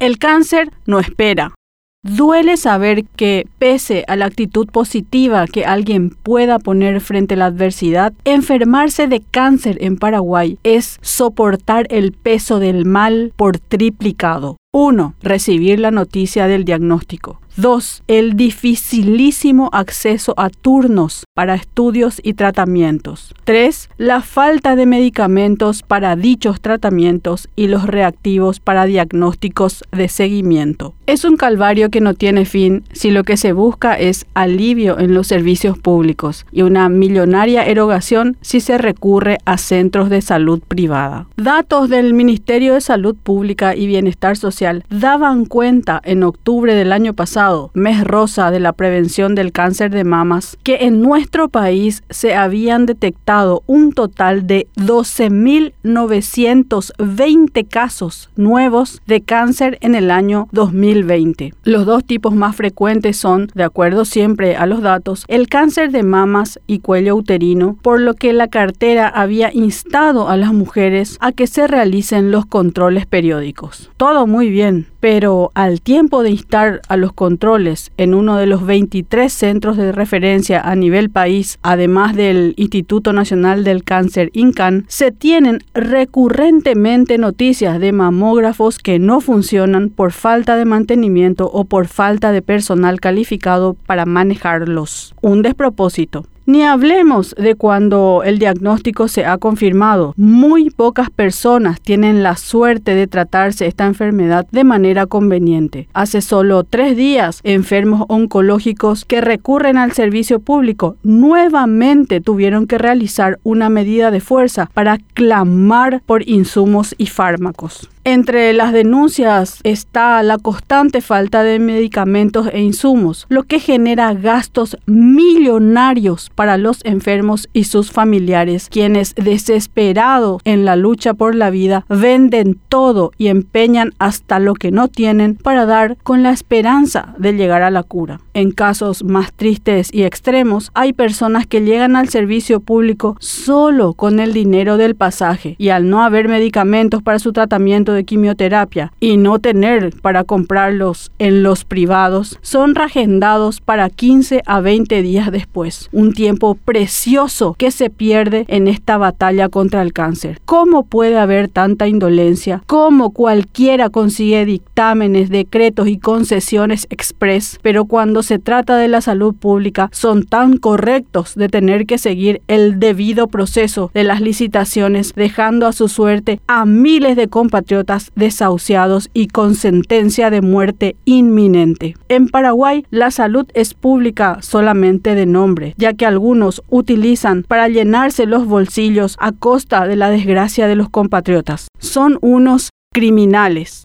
El cáncer no espera. Duele saber que, pese a la actitud positiva que alguien pueda poner frente a la adversidad, enfermarse de cáncer en Paraguay es soportar el peso del mal por triplicado. 1. Recibir la noticia del diagnóstico. 2. El dificilísimo acceso a turnos para estudios y tratamientos. 3. La falta de medicamentos para dichos tratamientos y los reactivos para diagnósticos de seguimiento. Es un calvario que no tiene fin si lo que se busca es alivio en los servicios públicos y una millonaria erogación si se recurre a centros de salud privada. Datos del Ministerio de Salud Pública y Bienestar Social daban cuenta en octubre del año pasado mes rosa de la prevención del cáncer de mamas, que en nuestro país se habían detectado un total de 12.920 casos nuevos de cáncer en el año 2020. Los dos tipos más frecuentes son, de acuerdo siempre a los datos, el cáncer de mamas y cuello uterino, por lo que la cartera había instado a las mujeres a que se realicen los controles periódicos. Todo muy bien, pero al tiempo de instar a los controles en uno de los 23 centros de referencia a nivel país, además del Instituto Nacional del Cáncer INCAN, se tienen recurrentemente noticias de mamógrafos que no funcionan por falta de mantenimiento o por falta de personal calificado para manejarlos. Un despropósito. Ni hablemos de cuando el diagnóstico se ha confirmado. Muy pocas personas tienen la suerte de tratarse esta enfermedad de manera conveniente. Hace solo tres días, enfermos oncológicos que recurren al servicio público nuevamente tuvieron que realizar una medida de fuerza para clamar por insumos y fármacos. Entre las denuncias está la constante falta de medicamentos e insumos, lo que genera gastos millonarios para los enfermos y sus familiares, quienes desesperados en la lucha por la vida venden todo y empeñan hasta lo que no tienen para dar con la esperanza de llegar a la cura. En casos más tristes y extremos, hay personas que llegan al servicio público solo con el dinero del pasaje y al no haber medicamentos para su tratamiento de quimioterapia y no tener para comprarlos en los privados, son reagendados para 15 a 20 días después. Un tiempo precioso que se pierde en esta batalla contra el cáncer. ¿Cómo puede haber tanta indolencia? ¿Cómo cualquiera consigue dictámenes, decretos y concesiones express? Pero cuando se trata de la salud pública, son tan correctos de tener que seguir el debido proceso de las licitaciones, dejando a su suerte a miles de compatriotas desahuciados y con sentencia de muerte inminente. En Paraguay, la salud es pública solamente de nombre, ya que algunos utilizan para llenarse los bolsillos a costa de la desgracia de los compatriotas. Son unos criminales.